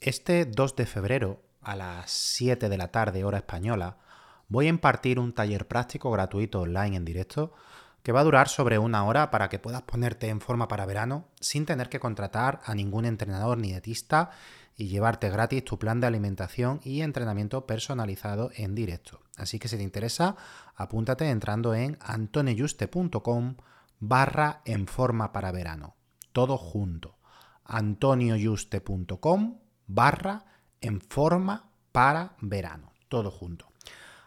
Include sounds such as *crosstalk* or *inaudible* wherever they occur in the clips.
Este 2 de febrero, a las 7 de la tarde hora española, voy a impartir un taller práctico gratuito online en directo que va a durar sobre una hora para que puedas ponerte en forma para verano sin tener que contratar a ningún entrenador ni dietista y llevarte gratis tu plan de alimentación y entrenamiento personalizado en directo. Así que si te interesa, apúntate entrando en antonioyuste.com barra en forma para verano. Todo junto. antonioyuste.com barra en forma para verano. Todo junto.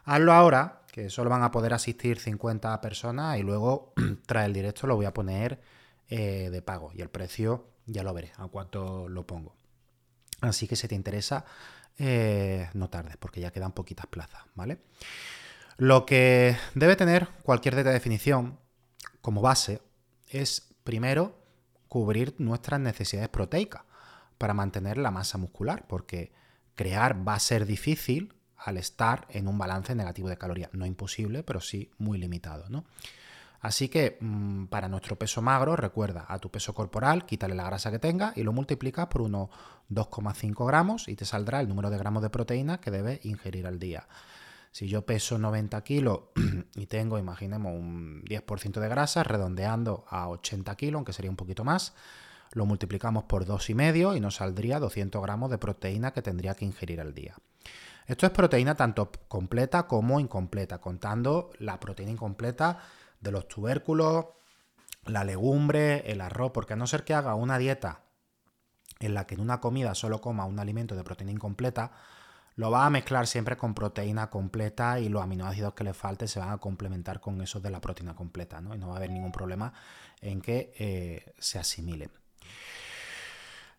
Hazlo ahora, que solo van a poder asistir 50 personas y luego *clears throat* tras el directo lo voy a poner eh, de pago y el precio ya lo veré a cuánto lo pongo. Así que si te interesa, eh, no tardes porque ya quedan poquitas plazas, ¿vale? Lo que debe tener cualquier de definición como base es primero cubrir nuestras necesidades proteicas para mantener la masa muscular, porque crear va a ser difícil al estar en un balance negativo de calorías. No imposible, pero sí muy limitado. ¿no? Así que mm, para nuestro peso magro, recuerda a tu peso corporal, quítale la grasa que tenga y lo multiplicas por unos 2,5 gramos y te saldrá el número de gramos de proteína que debes ingerir al día. Si yo peso 90 kilos *clears throat* y tengo, imaginemos, un 10% de grasa, redondeando a 80 kilos, aunque sería un poquito más, lo multiplicamos por 2,5 y nos saldría 200 gramos de proteína que tendría que ingerir al día. Esto es proteína tanto completa como incompleta, contando la proteína incompleta de los tubérculos, la legumbre, el arroz, porque a no ser que haga una dieta en la que en una comida solo coma un alimento de proteína incompleta, lo va a mezclar siempre con proteína completa y los aminoácidos que le falte se van a complementar con esos de la proteína completa, ¿no? Y no va a haber ningún problema en que eh, se asimilen.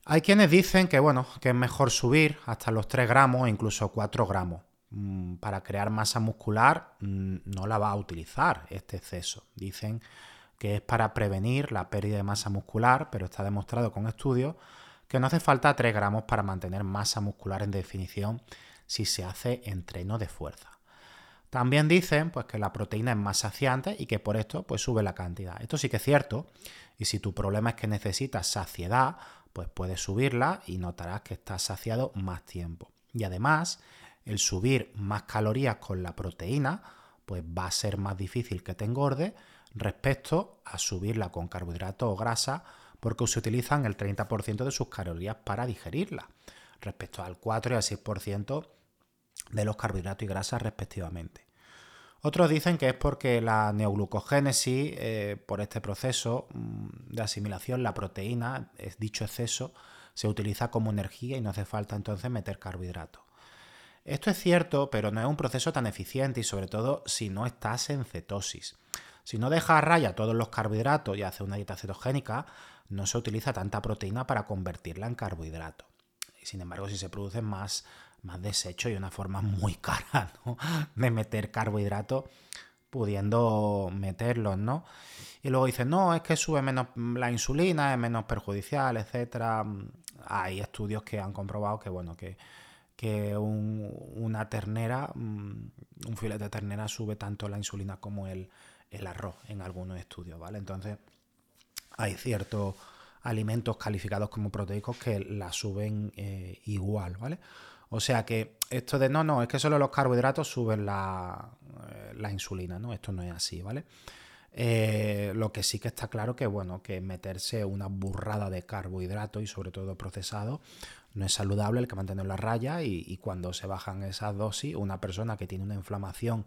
Hay quienes dicen que, bueno, que es mejor subir hasta los 3 gramos o incluso 4 gramos. Mm, para crear masa muscular mm, no la va a utilizar este exceso. Dicen que es para prevenir la pérdida de masa muscular, pero está demostrado con estudios que no hace falta 3 gramos para mantener masa muscular en definición si se hace entreno de fuerza. También dicen pues, que la proteína es más saciante y que por esto pues, sube la cantidad. Esto sí que es cierto. Y si tu problema es que necesitas saciedad, pues puedes subirla y notarás que estás saciado más tiempo. Y además, el subir más calorías con la proteína, pues va a ser más difícil que te engorde respecto a subirla con carbohidratos o grasa, porque se utilizan el 30% de sus calorías para digerirla, respecto al 4 y al 6% de los carbohidratos y grasas respectivamente. Otros dicen que es porque la neoglucogénesis, eh, por este proceso mm, de asimilación, la proteína, dicho exceso, se utiliza como energía y no hace falta entonces meter carbohidratos. Esto es cierto, pero no es un proceso tan eficiente y sobre todo si no estás en cetosis. Si no dejas a raya todos los carbohidratos y haces una dieta cetogénica, no se utiliza tanta proteína para convertirla en carbohidrato. Sin embargo, si se producen más más desecho y una forma muy *laughs* cara de meter carbohidratos pudiendo meterlos, ¿no? Y luego dicen, no, es que sube menos la insulina, es menos perjudicial, etcétera. Hay estudios que han comprobado que, bueno, que, una ternera, mm, un filete de ternera sube tanto la insulina como el, arroz en algunos estudios, ¿vale? Entonces, hay ciertos alimentos calificados como proteicos que la suben eh, igual, ¿vale? O sea que esto de no, no, es que solo los carbohidratos suben la, eh, insulina, ¿no? Esto no es así, ¿vale? Eh, lo que sí que está claro que, bueno, que meterse una burrada de carbohidratos y sobre todo procesado no es saludable, el que mantener la raya y, cuando se bajan esas dosis, una persona que tiene una inflamación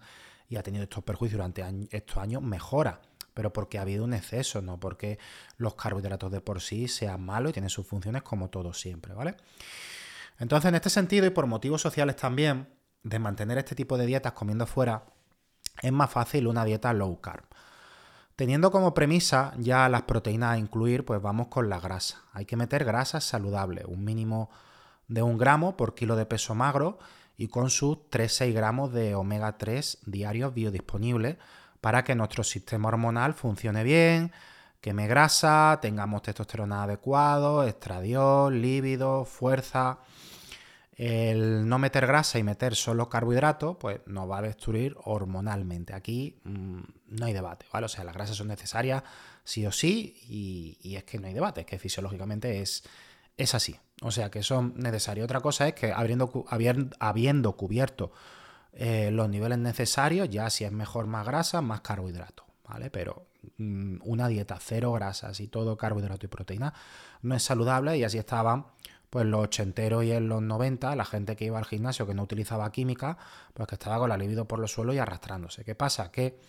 y ha tenido estos perjuicios durante estos años mejora, pero porque ha habido un exceso, no porque los carbohidratos de por sí sean malos y tienen sus funciones como todos siempre, ¿vale? Entonces, en este sentido y por motivos sociales también, de mantener este tipo de dietas comiendo fuera, es más fácil una dieta low carb. Teniendo como premisa ya las proteínas a incluir, pues vamos con la grasa. Hay que meter grasas saludables, un mínimo de un gramo por kilo de peso magro y con sus 3-6 gramos de omega 3 diarios biodisponibles para que nuestro sistema hormonal funcione bien, queme grasa, tengamos testosterona adecuado, estradiol, líbido, fuerza. El no meter grasa y meter solo carbohidratos, pues nos va a destruir hormonalmente. Aquí mm, no hay debate, ¿vale? O sea, las grasas son necesarias sí o sí y, es que no hay debate, es que fisiológicamente es, es así. O sea, que son necesarias. Otra cosa es que habiendo, habiendo cubierto eh, los niveles necesarios, ya si es mejor más grasa, más carbohidratos, ¿vale? Pero mm, una dieta cero grasas y todo carbohidrato y proteína no es saludable y así estaban pues los ochenteros y en los 90, la gente que iba al gimnasio que no utilizaba química, pues que estaba con la libido por los suelos y arrastrándose. ¿Qué pasa? Que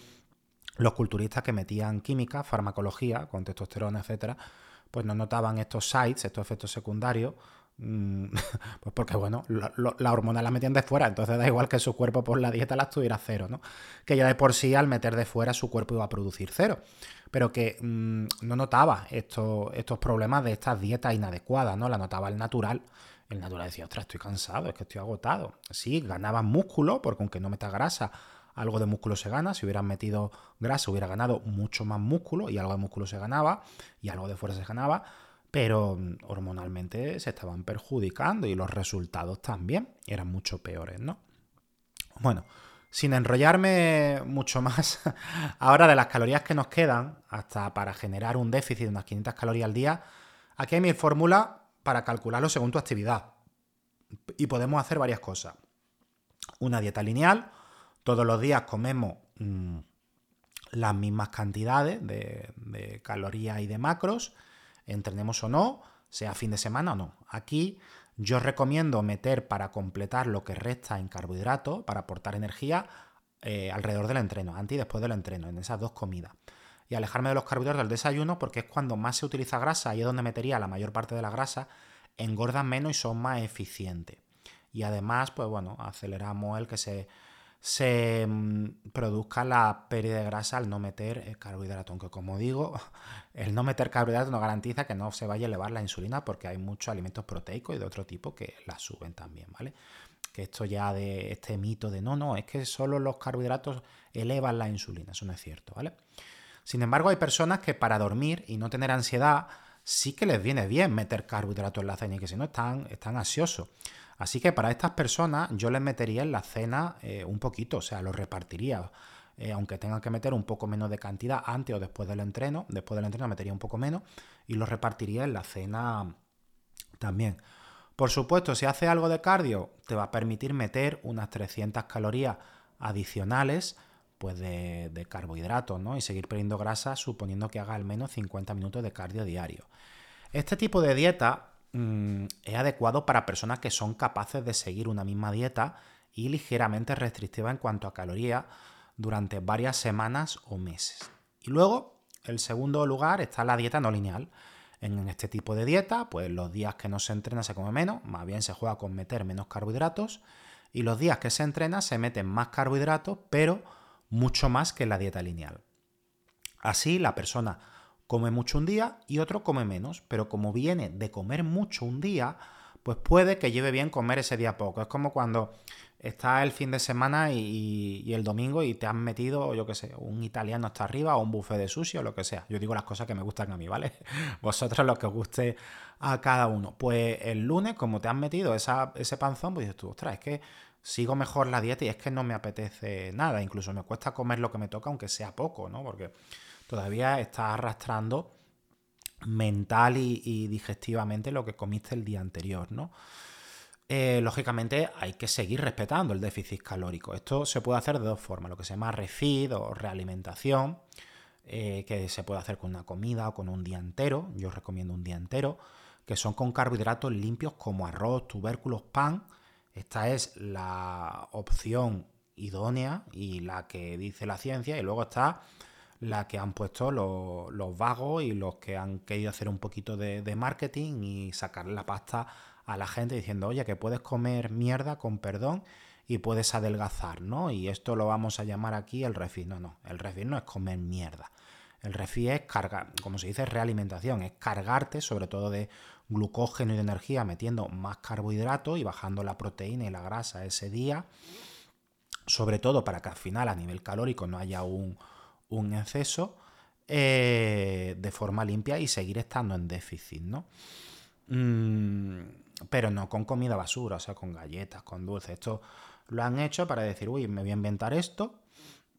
los culturistas que metían química, farmacología, con testosterona, etcétera, pues no notaban estos sites, estos efectos secundarios, *laughs* pues porque, bueno, la, hormona la metían de fuera, entonces da igual que su cuerpo por la dieta la estuviera cero, ¿no? Que ya de por sí al meter de fuera su cuerpo iba a producir cero pero que mm, no notaba estos, estos problemas de estas dietas inadecuadas, ¿no? La notaba el natural. El natural decía, ostras, estoy cansado, es que estoy agotado. Sí, ganaba músculo, porque aunque no metas grasa, algo de músculo se gana. Si hubieran metido grasa, hubiera ganado mucho más músculo y algo de músculo se ganaba y algo de fuerza se ganaba. Pero mm, hormonalmente se estaban perjudicando y los resultados también eran mucho peores, ¿no? Bueno, sin enrollarme mucho más, *laughs* ahora de las calorías que nos quedan, hasta para generar un déficit de unas 500 calorías al día, aquí hay mi fórmula para calcularlo según tu actividad. Y podemos hacer varias cosas. Una dieta lineal, todos los días comemos mm, las mismas cantidades de, de calorías y de macros, entrenemos o no, sea fin de semana o no. Aquí yo recomiendo meter para completar lo que resta en carbohidratos, para aportar energía, eh, alrededor del entreno, antes y después del entreno, en esas dos comidas. Y alejarme de los carbohidratos del desayuno porque es cuando más se utiliza grasa y es donde metería la mayor parte de la grasa, engordan menos y son más eficientes. Y además, pues bueno, aceleramos el que se se mm, produzca la pérdida de grasa al no meter el carbohidrato. Aunque como digo, *laughs* el no meter carbohidrato no garantiza que no se vaya a elevar la insulina porque hay muchos alimentos proteicos y de otro tipo que la suben también, ¿vale? Que esto ya de este mito de no, no, es que solo los carbohidratos elevan la insulina, eso no es cierto, ¿vale? Sin embargo, hay personas que para dormir y no tener ansiedad sí que les viene bien meter carbohidratos en la cena y que si no están, están ansiosos. Así que para estas personas yo les metería en la cena eh, un poquito, o sea, lo repartiría. Eh, aunque tengan que meter un poco menos de cantidad antes o después del entreno, después del entreno metería un poco menos y lo repartiría en la cena también. Por supuesto, si hace algo de cardio, te va a permitir meter unas 300 calorías adicionales pues de, de carbohidratos, ¿no? Y seguir perdiendo grasa suponiendo que haga al menos 50 minutos de cardio diario. Este tipo de dieta Mm, es adecuado para personas que son capaces de seguir una misma dieta y ligeramente restrictiva en cuanto a calorías durante varias semanas o meses. Y luego, el segundo lugar está la dieta no lineal. En este tipo de dieta, pues los días que no se entrena se come menos, más bien se juega con meter menos carbohidratos, y los días que se entrena se meten más carbohidratos, pero mucho más que en la dieta lineal. Así, la persona come mucho un día y otro come menos, pero como viene de comer mucho un día, pues puede que lleve bien comer ese día poco. Es como cuando está el fin de semana y, el domingo y te han metido, yo qué sé, un italiano hasta arriba o un buffet de sushi o lo que sea. Yo digo las cosas que me gustan a mí, ¿vale? *laughs* Vosotros lo que os guste a cada uno. Pues el lunes, como te han metido ese panzón, pues dices tú, ostras, es que sigo mejor la dieta y es que no me apetece nada. Incluso me cuesta comer lo que me toca, aunque sea poco, ¿no? Porque todavía estás arrastrando mental y, digestivamente lo que comiste el día anterior, ¿no? Eh, lógicamente hay que seguir respetando el déficit calórico. Esto se puede hacer de dos formas, lo que se llama refeed o realimentación. eh, que se puede hacer con una comida o con un día entero. Yo recomiendo un día entero, que son con carbohidratos limpios como arroz, tubérculos, pan. Esta es la opción idónea y la que dice la ciencia. Y luego está la que han puesto los, vagos y los que han querido hacer un poquito de, de marketing y sacar la pasta a la gente diciendo, oye, que puedes comer mierda con perdón y puedes adelgazar, ¿no? Y esto lo vamos a llamar aquí el refit. No, no, el refit no es comer mierda. El refit es cargar, como se dice, realimentación, es cargarte sobre todo de glucógeno y de energía metiendo más carbohidratos y bajando la proteína y la grasa ese día, sobre todo para que al final a nivel calórico no haya un, exceso eh, de forma limpia y seguir estando en déficit, ¿no? Mm, pero no con comida basura, o sea, con galletas, con dulces. Esto lo han hecho para decir, uy, me voy a inventar esto,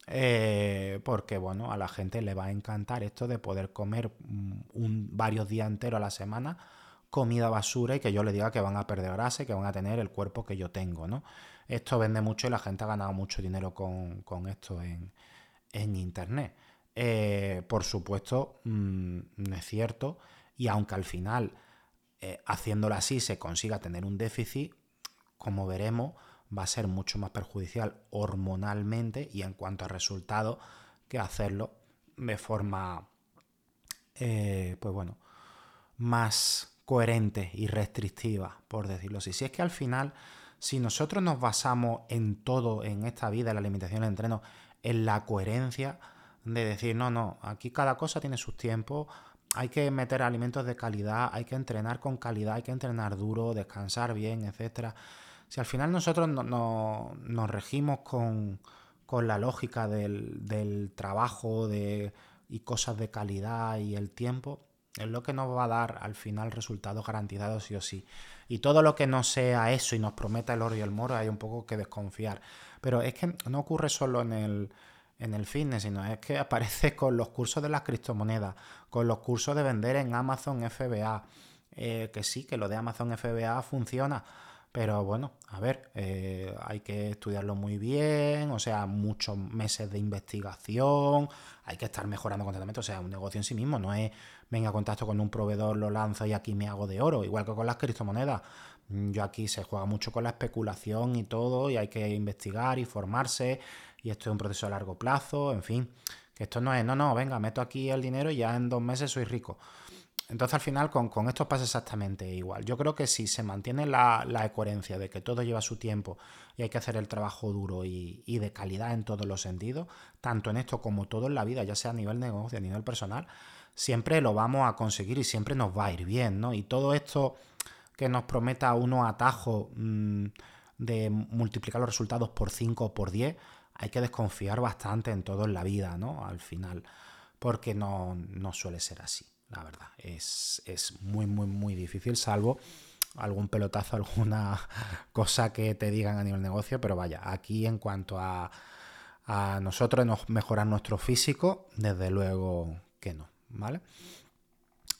eh, porque bueno, a la gente le va a encantar esto de poder comer un, varios días enteros a la semana comida basura y que yo le diga que van a perder grasa y que van a tener el cuerpo que yo tengo, ¿no? Esto vende mucho y la gente ha ganado mucho dinero con, esto en, internet. Eh, por supuesto, mm, no es cierto, y aunque al final, eh, haciéndolo así, se consiga tener un déficit, como veremos, va a ser mucho más perjudicial hormonalmente y en cuanto a resultados que hacerlo de forma, eh, pues bueno, más coherente y restrictiva, por decirlo así. Si es que al final, si nosotros nos basamos en todo, en esta vida, en la alimentación, el entreno, en la coherencia de decir, no, no, aquí cada cosa tiene sus tiempos, hay que meter alimentos de calidad, hay que entrenar con calidad, hay que entrenar duro, descansar bien, etcétera si al final nosotros no, nos regimos con, la lógica del, trabajo de, y cosas de calidad y el tiempo, es lo que nos va a dar al final resultados garantizados sí o sí. Y todo lo que no sea eso y nos prometa el oro y el moro hay un poco que desconfiar. Pero es que no ocurre solo en el, en el fitness, sino es que *laughs* aparece con los cursos de las criptomonedas, con los cursos de vender en Amazon FBA. Eh, que sí, que lo de Amazon FBA funciona, pero bueno, a ver, eh, hay que estudiarlo muy bien, o sea, muchos meses de investigación, hay que estar mejorando constantemente, o sea, un negocio en sí mismo no es venga a contacto con un proveedor, lo lanzo y aquí me hago de oro, igual que con las criptomonedas. Mm, yo aquí se juega mucho con la especulación y todo, y hay que investigar y formarse, y esto es un proceso a largo plazo, en fin, que esto no es, no, no, venga, meto aquí el dinero y ya en dos meses soy rico. Entonces al final con, esto pasa exactamente igual. Yo creo que si se mantiene la, coherencia de que todo lleva su tiempo y hay que hacer el trabajo duro y, de calidad en todos los sentidos, tanto en esto como todo en la vida, ya sea a nivel negocio, a nivel personal, siempre lo vamos a conseguir y siempre nos va a ir bien, ¿no? Y todo esto que nos prometa uno atajo mm, de multiplicar los resultados por 5 o por 10, hay que desconfiar bastante en todo en la vida, ¿no? Al final, porque no suele ser así la verdad. Es, muy, muy, muy difícil, salvo algún pelotazo, *laughs* alguna cosa que te digan a nivel negocio, pero vaya, aquí en cuanto a, a nosotros nos mejorar nuestro físico, desde luego que no, ¿vale?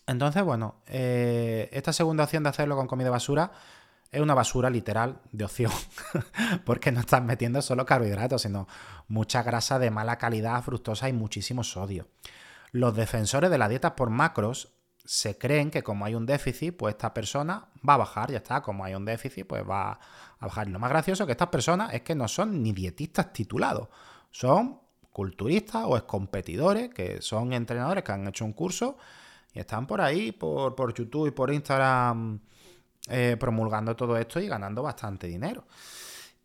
Entonces, bueno, eh, esta segunda opción de hacerlo con comida basura es una basura literal de opción, *laughs* porque no estás metiendo solo carbohidratos, sino mucha grasa de mala calidad, fructosa y muchísimo sodio. Los defensores de la dieta por macros se creen que como hay un déficit, pues esta persona va a bajar, ya está, como hay un déficit, pues va a bajar. Y lo más gracioso que estas personas es que no son ni dietistas titulados, son culturistas o competidores que son entrenadores que han hecho un curso y están por ahí, por, por YouTube y por Instagram, eh, promulgando todo esto y ganando bastante dinero.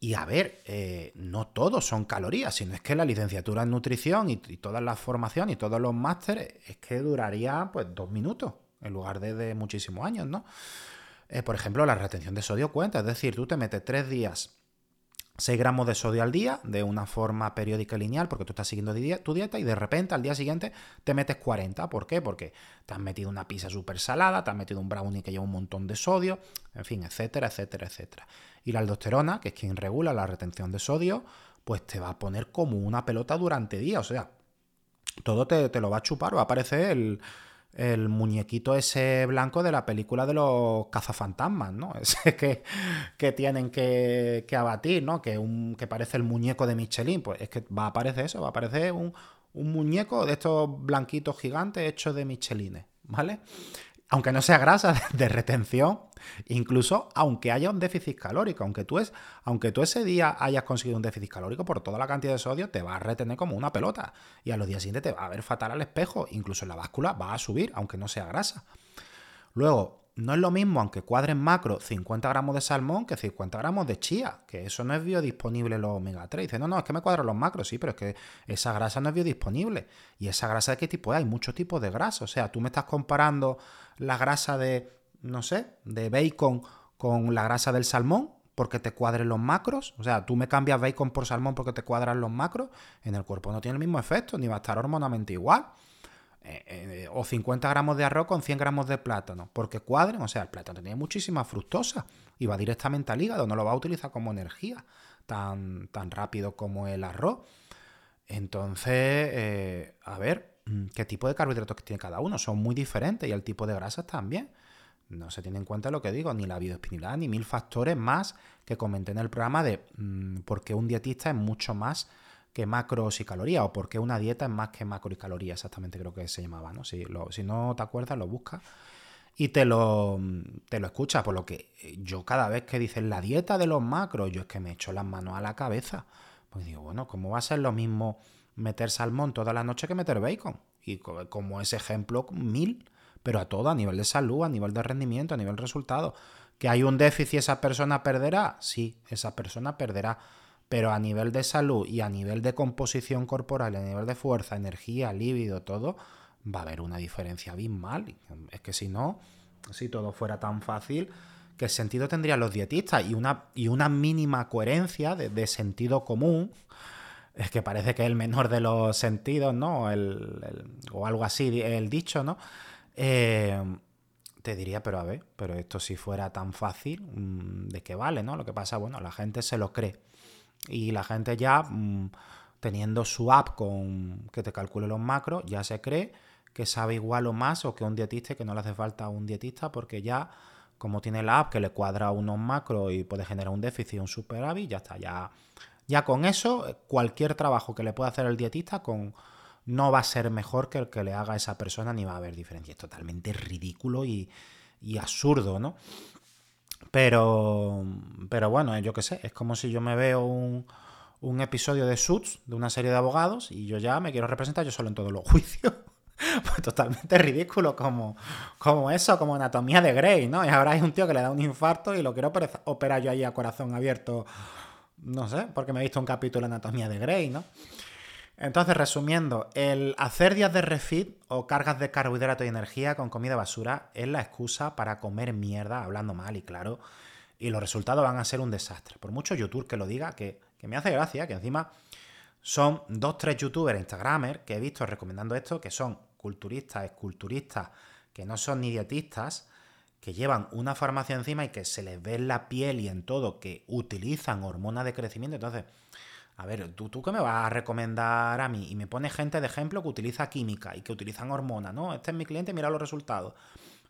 Y a ver, eh, no todos son calorías, sino es que la licenciatura en nutrición y, todas las formaciones y todos los másteres es que duraría pues dos minutos en lugar de, muchísimos años, ¿no? Eh, por ejemplo, la retención de sodio cuenta, es decir, tú te metes tres días 6 gramos de sodio al día de una forma periódica y lineal porque tú estás siguiendo tu dieta y de repente al día siguiente te metes 40. ¿Por qué? Porque te has metido una pizza súper salada, te has metido un brownie que lleva un montón de sodio, en fin, etcétera, etcétera, etcétera. Y la aldosterona, que es quien regula la retención de sodio, pues te va a poner como una pelota durante días. O sea, todo te, lo va a chupar, va a aparecer el, muñequito ese blanco de la película de los cazafantasmas, ¿no? *laughs* Ese que, que tienen que, abatir, ¿no? Que, un, que parece el muñeco de Michelin. Pues es que va a aparecer eso, va a aparecer un, un muñeco de estos blanquitos gigantes hechos de michelines, ¿vale? Aunque no sea grasa de retención, incluso aunque haya un déficit calórico, aunque tú, es, aunque tú ese día hayas conseguido un déficit calórico por toda la cantidad de sodio, te va a retener como una pelota. Y a los días siguientes te va a ver fatal al espejo, incluso en la báscula va a subir, aunque no sea grasa. Luego, no es lo mismo, aunque cuadren macro, 50 gramos de salmón que 50 gramos de chía, que eso no es biodisponible los omega 3. Dice, no, no, es que me cuadran los macros, sí, pero es que esa grasa no es biodisponible. ¿Y esa grasa de qué tipo? Hay muchos tipos de grasa. O sea, tú me estás comparando la grasa de, no sé, de bacon con la grasa del salmón porque te cuadren los macros. O sea, tú me cambias bacon por salmón porque te cuadran los macros. En el cuerpo no tiene el mismo efecto, ni va a estar hormonalmente igual. Eh, eh, o 50 gramos de arroz con 100 gramos de plátano, porque cuadren, o sea, el plátano tiene muchísima fructosa y va directamente al hígado, no lo va a utilizar como energía tan, tan rápido como el arroz. Entonces, eh, a ver, ¿qué tipo de carbohidratos tiene cada uno? Son muy diferentes y el tipo de grasas también. No se tiene en cuenta lo que digo, ni la bioespinilidad, ni mil factores más que comenté en el programa de mm, por qué un dietista es mucho más que macros y calorías, o porque una dieta es más que macro y calorías, exactamente creo que se llamaba, ¿no? Si, si no te acuerdas, lo buscas y te lo, te lo escuchas, por lo que yo cada vez que dicen la dieta de los macros, yo es que me echo las manos a la cabeza. Pues digo, bueno, ¿cómo va a ser lo mismo meter salmón toda la noche que meter bacon? Y como ese ejemplo, mil, pero a todo, a nivel de salud, a nivel de rendimiento, a nivel de resultado. ¿Que hay un déficit y esa persona perderá? Sí, esa persona perderá pero a nivel de salud y a nivel de composición corporal, a nivel de fuerza, energía, líbido, todo, va a haber una diferencia abismal. Es que si no, si todo fuera tan fácil, ¿qué sentido tendrían los dietistas? Y una, y una mínima coherencia de, sentido común, es que parece que es el menor de los sentidos, ¿no? o algo así, el dicho, ¿no? Eh, te diría, pero a ver, pero esto si fuera tan fácil, mm, ¿de qué vale, no? Lo que pasa, bueno, la gente se lo cree. Y la gente ya, mm, teniendo su app con que te calcule los macros, ya se cree que sabe igual o más o que un dietista que no le hace falta un dietista porque ya, como tiene la app que le cuadra unos macros y puede generar un déficit, un superávit, ya está, ya, ya con eso, cualquier trabajo que le pueda hacer el dietista con, no va a ser mejor que el que le haga esa persona ni va a haber diferencia. Es totalmente ridículo y, y absurdo, ¿no? Pero, pero bueno, yo qué sé, es como si yo me veo un, un episodio de Suits, de una serie de abogados, y yo ya me quiero representar yo solo en todos los *laughs* juicios. pues totalmente ridículo como, como eso, como anatomía de Grey, ¿no? Y ahora hay un tío que le da un infarto y lo quiero operar yo ahí a corazón abierto, no sé, porque me he visto un capítulo de anatomía de Grey, ¿no? Entonces, resumiendo, el hacer días de refit o cargas de carbohidrato y energía con comida basura es la excusa para comer mierda, hablando mal y claro, y los resultados van a ser un desastre. Por mucho youtuber que lo diga, que, me hace gracia, que encima son dos, tres youtubers, instagramers que he visto recomendando esto, que son culturistas, esculturistas, que no son ni dietistas, que llevan una farmacia encima y que se les ve en la piel y en todo que utilizan hormonas de crecimiento. Entonces, a ver, ¿tú, ¿tú qué me vas a recomendar a mí? Y me pone gente de ejemplo que utiliza química y que utilizan hormonas, ¿no? Este es mi cliente, mira los resultados.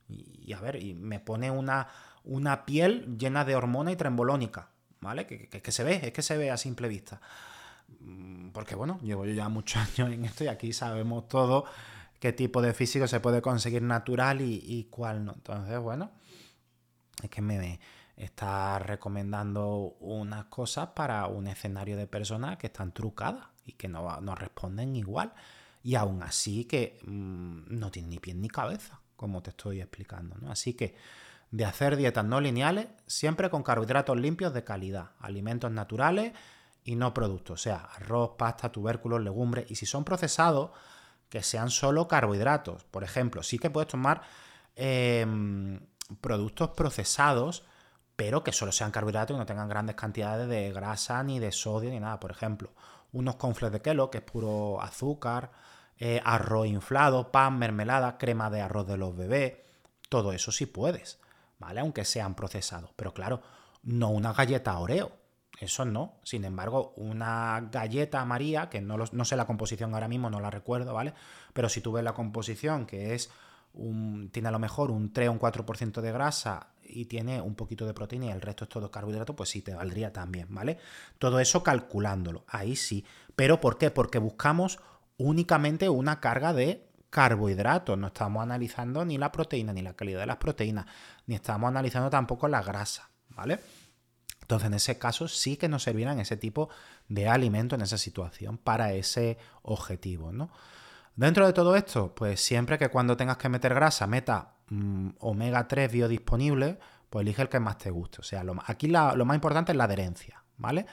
Y, a ver, y me pone una, una piel llena de hormona y trembolónica, ¿vale? Que, que, se ve, es que se ve a simple vista. Mm, porque bueno, llevo yo ya muchos *laughs* años en esto y aquí sabemos todo qué tipo de físico se puede conseguir natural y, cuál no. Entonces, bueno, es que me, está recomendando unas cosas para un escenario de personas que están trucadas y que no, no responden igual. Y aún así que mm, no tienen ni pie ni cabeza, como te estoy explicando. ¿no? Así que de hacer dietas no lineales, siempre con carbohidratos limpios de calidad, alimentos naturales y no productos, o sea, arroz, pasta, tubérculos, legumbres. Y si son procesados, que sean solo carbohidratos. Por ejemplo, sí que puedes tomar em, productos procesados pero que solo sean carbohidratos y no tengan grandes cantidades de grasa, ni de sodio, ni nada. Por ejemplo, unos confles de kelo, que es puro azúcar, eh, arroz inflado, pan, mermelada, crema de arroz de los bebés, todo eso sí puedes, ¿vale? Aunque sean procesados. Pero claro, no una galleta Oreo, eso no. Sin embargo, una galleta María, que no, no sé la composición ahora mismo, no la recuerdo, ¿vale? Pero si tú ves la composición, que es un, tiene a lo mejor un 3 o un 4% de grasa y tiene un poquito de proteína y el resto es todo carbohidrato, pues sí, te valdría también, ¿vale? Todo eso calculándolo, ahí sí. ¿Pero por qué? Porque buscamos únicamente una carga de carbohidratos. No estamos analizando ni la proteína, ni la calidad de las proteínas, ni estamos analizando tampoco la grasa, ¿vale? Entonces, en ese caso sí que nos servirán ese tipo de alimento en esa situación para ese objetivo, ¿no? Dentro de todo esto, pues siempre que cuando tengas que meter grasa meta mm, omega 3 biodisponible, pues elige el que más te guste. O sea, aquí lo más importante es la adherencia, ¿vale?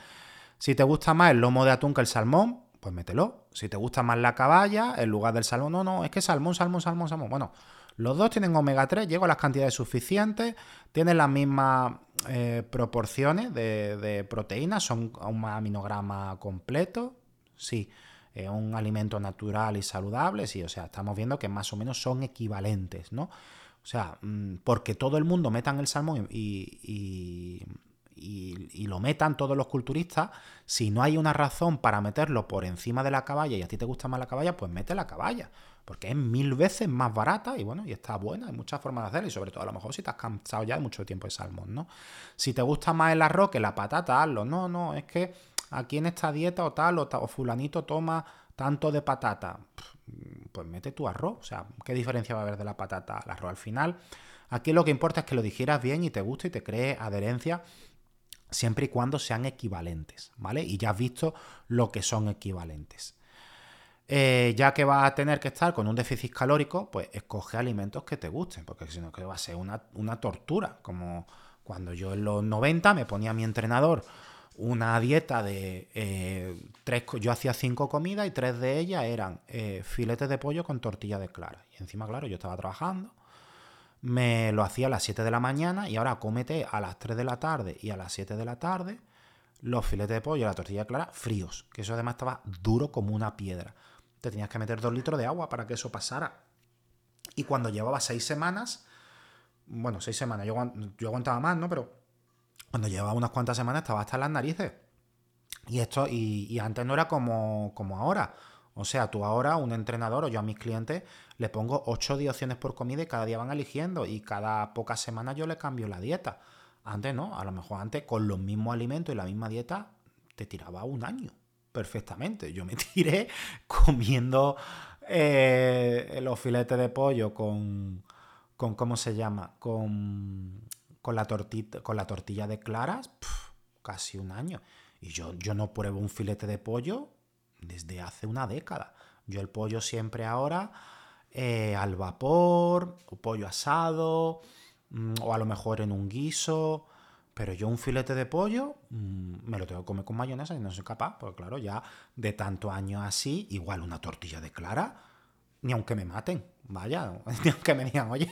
Si te gusta más el lomo de atún que el salmón, pues mételo. Si te gusta más la caballa, en lugar del salmón, no, no, es que salmón, salmón, salmón, salmón. Bueno, los dos tienen omega 3, llego a las cantidades suficientes, tienen las mismas eh, proporciones de, de proteínas, son un aminograma completo, sí. Eh, un alimento natural y saludable, sí, o sea, estamos viendo que más o menos son equivalentes, ¿no? O sea, mm, porque todo el mundo metan el salmón y, y, lo metan todos los culturistas, si no hay una razón para meterlo por encima de la caballa y a ti te gusta más la caballa, pues mete la caballa. Porque es mil veces más barata y bueno, y está buena, hay muchas formas de hacerlo y sobre todo a lo mejor si te has cansado ya de mucho tiempo de salmón, ¿no? Si te gusta más el arroz que la patata, hazlo. No, no, es que aquí en esta dieta o tal, o, fulanito toma tanto de patata, pues mete tu arroz. O sea, ¿qué diferencia va a haber de la patata al arroz? Al final, aquí lo que importa es que lo digieras bien y te guste y te cree adherencia siempre y cuando sean equivalentes, ¿vale? Y ya has visto lo que son equivalentes. Eh, ya que vas a tener que estar con un déficit calórico, pues escoge alimentos que te gusten, porque si no que va a ser una, tortura, como cuando yo en los 90 me ponía a mi entrenador una dieta de eh, tres, yo hacía cinco comidas y tres de ellas eran eh, filetes de pollo con tortilla de clara. Y encima, claro, yo estaba trabajando, me lo hacía a las 7 de la mañana y ahora comete a las 3 de la tarde y a las 7 de la tarde los filetes de pollo y la tortilla de clara fríos, que eso además estaba duro como una piedra. Te tenías que meter dos litros de agua para que eso pasara. Y cuando llevaba seis semanas, bueno, seis semanas, yo, yo aguantaba más, ¿no? Pero cuando llevaba unas cuantas semanas estaba hasta las narices. Y esto, y, antes no era como, como ahora. O sea, tú ahora, un entrenador o yo a mis clientes, le pongo 8 opciones por comida y cada día van eligiendo. Y cada pocas semanas yo le cambio la dieta. Antes no, a lo mejor antes con los mismos alimentos y la misma dieta te tiraba un año perfectamente. Yo me *laughs* tiré comiendo eh, los filetes de pollo con, con, ¿cómo se llama? Con con la, tortita, con la tortilla de claras, casi un año. Y yo, yo no pruebo un filete de pollo desde hace una década. Yo el pollo siempre ahora eh, al vapor, o pollo asado, mm, o a lo mejor en un guiso. Pero yo un filete de pollo mm, me lo tengo que comer con mayonesa y no soy capaz, porque claro, ya de tantos años así, igual una tortilla de clara, ni aunque me maten, vaya, *laughs* ni aunque me digan, oye,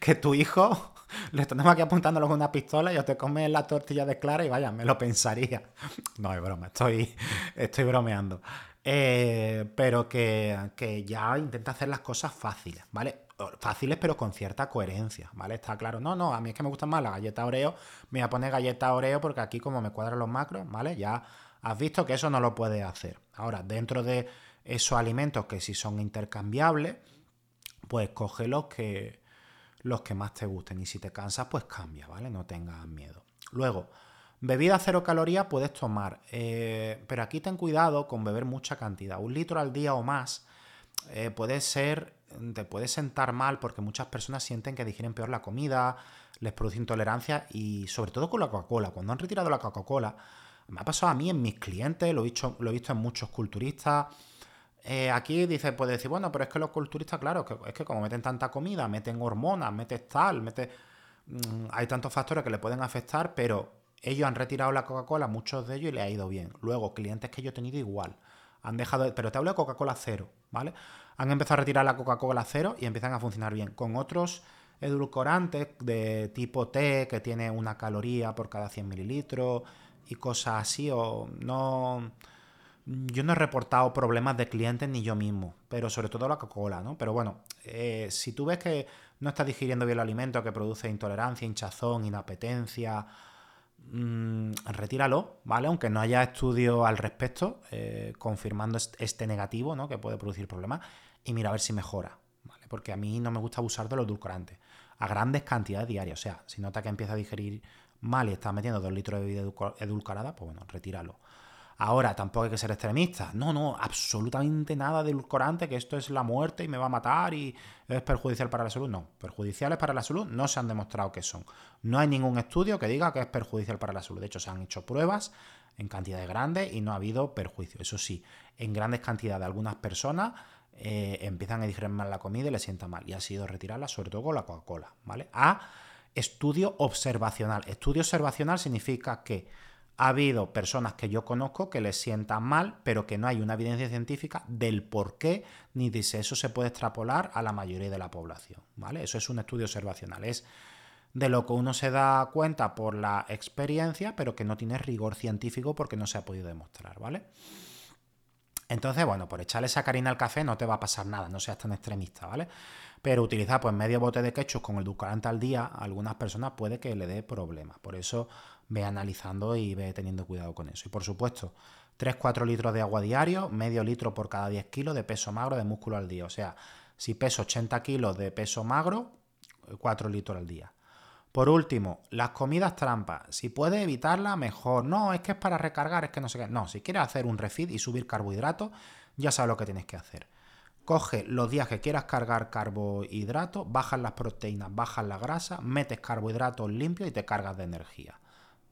que tu hijo *laughs* le tenemos aquí apuntándolo con una pistola y yo te comes la tortilla de clara y vaya, me lo pensaría. *laughs* No, es broma, estoy, estoy bromeando. Eh, pero que, que, ya intenta hacer las cosas fáciles, ¿vale? Fáciles pero con cierta coherencia, ¿vale? Está claro. No, no, a mí es que me gustan más las galletas Oreo. Me voy a poner galleta Oreo porque aquí como me cuadran los macros, ¿vale? Ya has visto que eso no lo puedes hacer. Ahora, dentro de esos alimentos que si son intercambiables, pues coge los que, los que más te gusten. Y si te cansas, pues cambia, ¿vale? No tengas miedo. Luego, bebida cero calorías puedes tomar, eh, pero aquí ten cuidado con beber mucha cantidad. Un litro al día o más eh, puede ser, te puede sentar mal porque muchas personas sienten que digieren peor la comida, les produce intolerancia y sobre todo con la Coca-Cola. Cuando han retirado la Coca-Cola, me ha pasado a mí en mis clientes, lo he visto, lo he visto en muchos culturistas eh, aquí dice, puede decir, bueno, pero es que los culturistas, claro, es que como meten tanta comida, meten hormonas, meten tal, meten... Mm, hay tantos factores que le pueden afectar, pero ellos han retirado la Coca-Cola, muchos de ellos, y le ha ido bien. Luego, clientes que yo he tenido igual. Han dejado, pero te hablo de Coca-Cola cero, ¿vale? Han empezado a retirar la Coca-Cola cero y empiezan a funcionar bien. Con otros edulcorantes de tipo T, que tiene una caloría por cada 100 mililitros y cosas así, o no yo no he reportado problemas de clientes ni yo mismo, pero sobre todo la Coca-Cola, ¿no? Pero bueno, eh, si tú ves que no estás digiriendo bien el alimento, que produce intolerancia, hinchazón, inapetencia, mmm, retíralo, ¿vale? Aunque no haya estudio al respecto, eh, confirmando este negativo, ¿no? Que puede producir problemas, y mira a ver si mejora, ¿vale? Porque a mí no me gusta abusar de los edulcorantes a grandes cantidades diarias. O sea, si nota que empieza a digerir mal y está metiendo dos litros de bebida edulcorada, pues bueno, retíralo. Ahora, tampoco hay que ser extremista. No, no, absolutamente nada de edulcorante, que esto es la muerte y me va a matar y es perjudicial para la salud. No, perjudiciales para la salud no se han demostrado que son. No hay ningún estudio que diga que es perjudicial para la salud. De hecho, se han hecho pruebas en cantidades grandes y no ha habido perjuicio. Eso sí, en grandes cantidades algunas personas eh, empiezan a digerir mal la comida y les sienta mal. Y ha sido retirarla, sobre todo con la Coca-Cola. ¿Vale? A estudio observacional. Estudio observacional significa que ha habido personas que yo conozco que les sientan mal, pero que no hay una evidencia científica del por qué, ni si eso se puede extrapolar a la mayoría de la población. ¿vale? Eso es un estudio observacional. Es de lo que uno se da cuenta por la experiencia, pero que no tiene rigor científico porque no se ha podido demostrar, ¿vale? Entonces, bueno, por echarle sacarina al café no te va a pasar nada, no seas tan extremista, ¿vale? Pero utilizar pues medio bote de ketchup con el edulcorante al día, a algunas personas puede que le dé problemas. Por eso ve analizando y ve teniendo cuidado con eso. Y por supuesto, 3-4 litros de agua diario, medio litro por cada 10 kilos de peso magro de músculo al día. O sea, si peso 80 kilos de peso magro, 4 litros al día. Por último, las comidas trampas. Si puedes evitarla, mejor. No, es que es para recargar, es que no sé qué. No, si quieres hacer un refit y subir carbohidratos, ya sabes lo que tienes que hacer. Coge los días que quieras cargar carbohidratos, bajas las proteínas, bajas la grasa, metes carbohidratos limpios y te cargas de energía.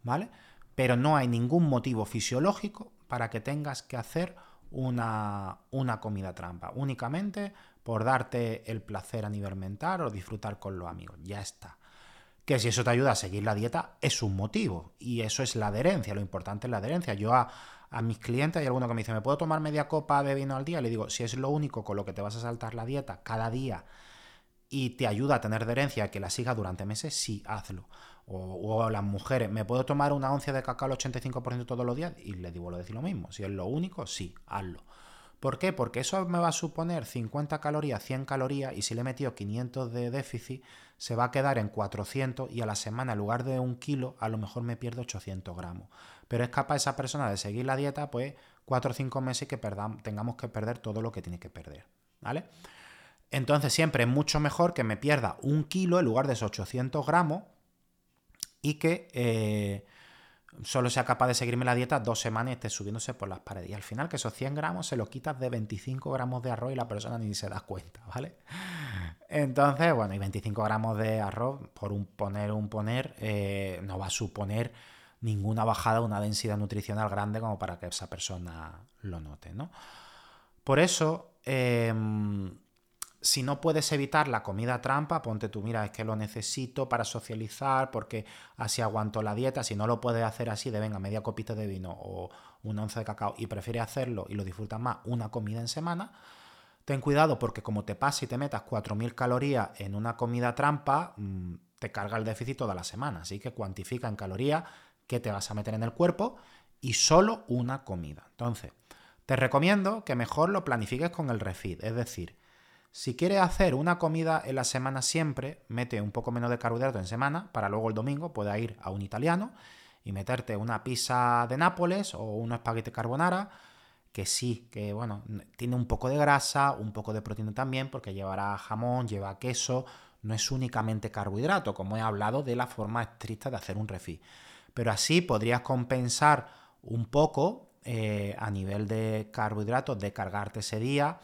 ¿Vale? Pero no hay ningún motivo fisiológico para que tengas que hacer una, una comida trampa. Únicamente por darte el placer a nivel mental o disfrutar con los amigos. Ya está que si eso te ayuda a seguir la dieta es un motivo y eso es la adherencia, lo importante es la adherencia. Yo a, mis clientes hay alguno que me dice, ¿me puedo tomar media copa de vino al día? Le digo, si es lo único con lo que te vas a saltar la dieta cada día y te ayuda a tener adherencia que la siga durante meses, sí, hazlo. O, a las mujeres, ¿me puedo tomar una once de cacao al 85% todos los días? Y le digo lo decir lo mismo. Si es lo único, sí, hazlo. ¿Por qué? Porque eso me va a suponer 50 calorías, 100 calorías y si le he metido 500 de déficit, se va a quedar en 400 y a la semana en lugar de un kilo a lo mejor me pierdo 800 gramos. Pero es capaz esa persona de seguir la dieta pues 4 o 5 meses que tengamos que perder todo lo que tiene que perder. ¿Vale? Entonces siempre es mucho mejor que me pierda un kilo en lugar de esos 800 gramos y que... Eh, solo sea capaz de seguirme la dieta dos semanas y esté subiéndose por las paredes. Y al final que esos 100 gramos se los quitas de 25 gramos de arroz y la persona ni se da cuenta, ¿vale? Entonces, bueno, y 25 gramos de arroz, por un poner un poner, eh, no va a suponer ninguna bajada, una densidad nutricional grande como para que esa persona lo note, ¿no? Por eso, em, si no puedes evitar la comida trampa, ponte tú, mira, es que lo necesito para socializar, porque así aguanto la dieta. Si no lo puedes hacer así, de venga, media copita de vino o una once de cacao y prefieres hacerlo y lo disfrutas más una comida en semana, ten cuidado porque como te pasa y te metas 4.000 calorías en una comida trampa, mm, te carga el déficit toda la semana. Así que cuantifica en calorías qué te vas a meter en el cuerpo y solo una comida. Entonces, te recomiendo que mejor lo planifiques con el refit, es decir, si quieres hacer una comida en la semana siempre, mete un poco menos de carbohidrato en semana para luego el domingo pueda ir a un italiano y meterte una pizza de Nápoles o un espagueti carbonara, que sí, que bueno, tiene un poco de grasa, un poco de proteína también, porque llevará jamón, lleva queso, no es únicamente carbohidrato, como he hablado de la forma estricta de hacer un refit. Pero así podrías compensar un poco eh, a nivel de carbohidratos, de cargarte ese día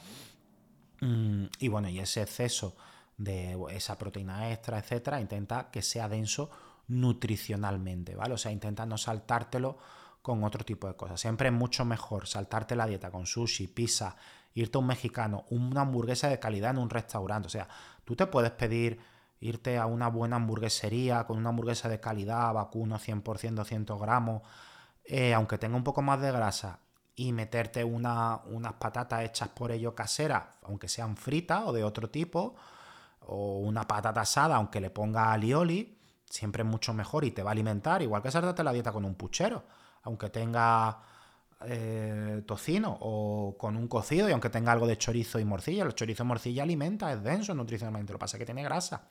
Mm, y bueno, y ese exceso de esa proteína extra, etcétera, intenta que sea denso nutricionalmente, ¿vale? O sea, intenta no saltártelo con otro tipo de cosas. Siempre es mucho mejor saltarte la dieta con sushi, pizza, irte a un mexicano, una hamburguesa de calidad en un restaurante. O sea, tú te puedes pedir irte a una buena hamburguesería con una hamburguesa de calidad, vacuno 100%, 200 gramos, eh, aunque tenga un poco más de grasa y meterte unas patatas hechas por ello caseras, aunque sean fritas o de otro tipo, o una patata asada, aunque le ponga alioli, siempre es mucho mejor y te va a alimentar, igual que saltarte la dieta con un puchero, aunque tenga eh, tocino o con un cocido y aunque tenga algo de chorizo y morcilla. El chorizo y morcilla alimenta, es denso nutricionalmente, lo que pasa es que tiene grasa.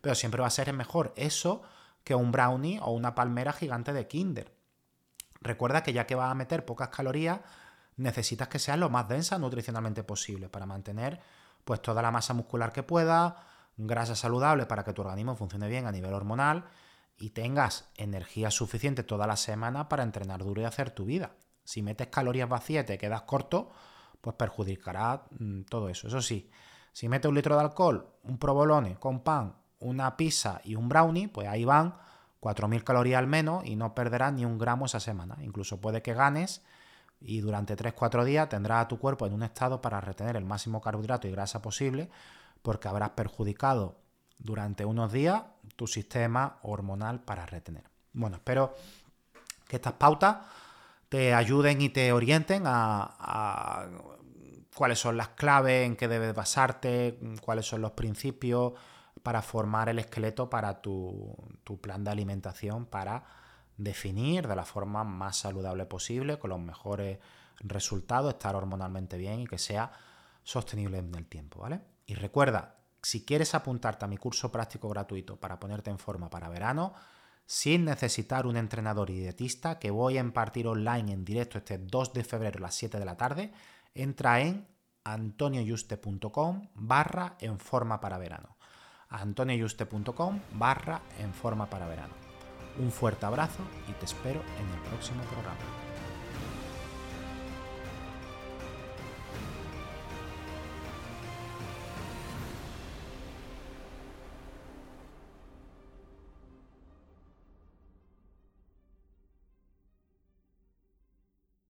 Pero siempre va a ser mejor eso que un brownie o una palmera gigante de Kinder. Recuerda que ya que vas a meter pocas calorías, necesitas que sea lo más densa nutricionalmente posible para mantener pues toda la masa muscular que pueda, grasa saludable para que tu organismo funcione bien a nivel hormonal y tengas energía suficiente toda la semana para entrenar duro y hacer tu vida. Si metes calorías vacías y te quedas corto, pues perjudicará mm, todo eso. Eso sí, si metes un litro de alcohol, un provolone con pan, una pizza y un brownie, pues ahí van 4.000 calorías al menos y no perderás ni un gramo esa semana. Incluso puede que ganes y durante 3-4 días tendrás a tu cuerpo en un estado para retener el máximo carbohidrato y grasa posible porque habrás perjudicado durante unos días tu sistema hormonal para retener. Bueno, espero que estas pautas te ayuden y te orienten a, cuáles son las claves en que debes basarte, cuáles son los principios para formar el esqueleto para tu, tu plan de alimentación para definir de la forma más saludable posible, con los mejores resultados, estar hormonalmente bien y que sea sostenible en el tiempo, ¿vale? Y recuerda, si quieres apuntarte a mi curso práctico gratuito para ponerte en forma para verano, sin necesitar un entrenador y dietista que voy a impartir online en directo este 2 de febrero a las 7 de la tarde, entra en antonioyuste.com barra en forma para verano. antonioyuste.com barra en forma para verano. Un fuerte abrazo y te espero en el próximo programa.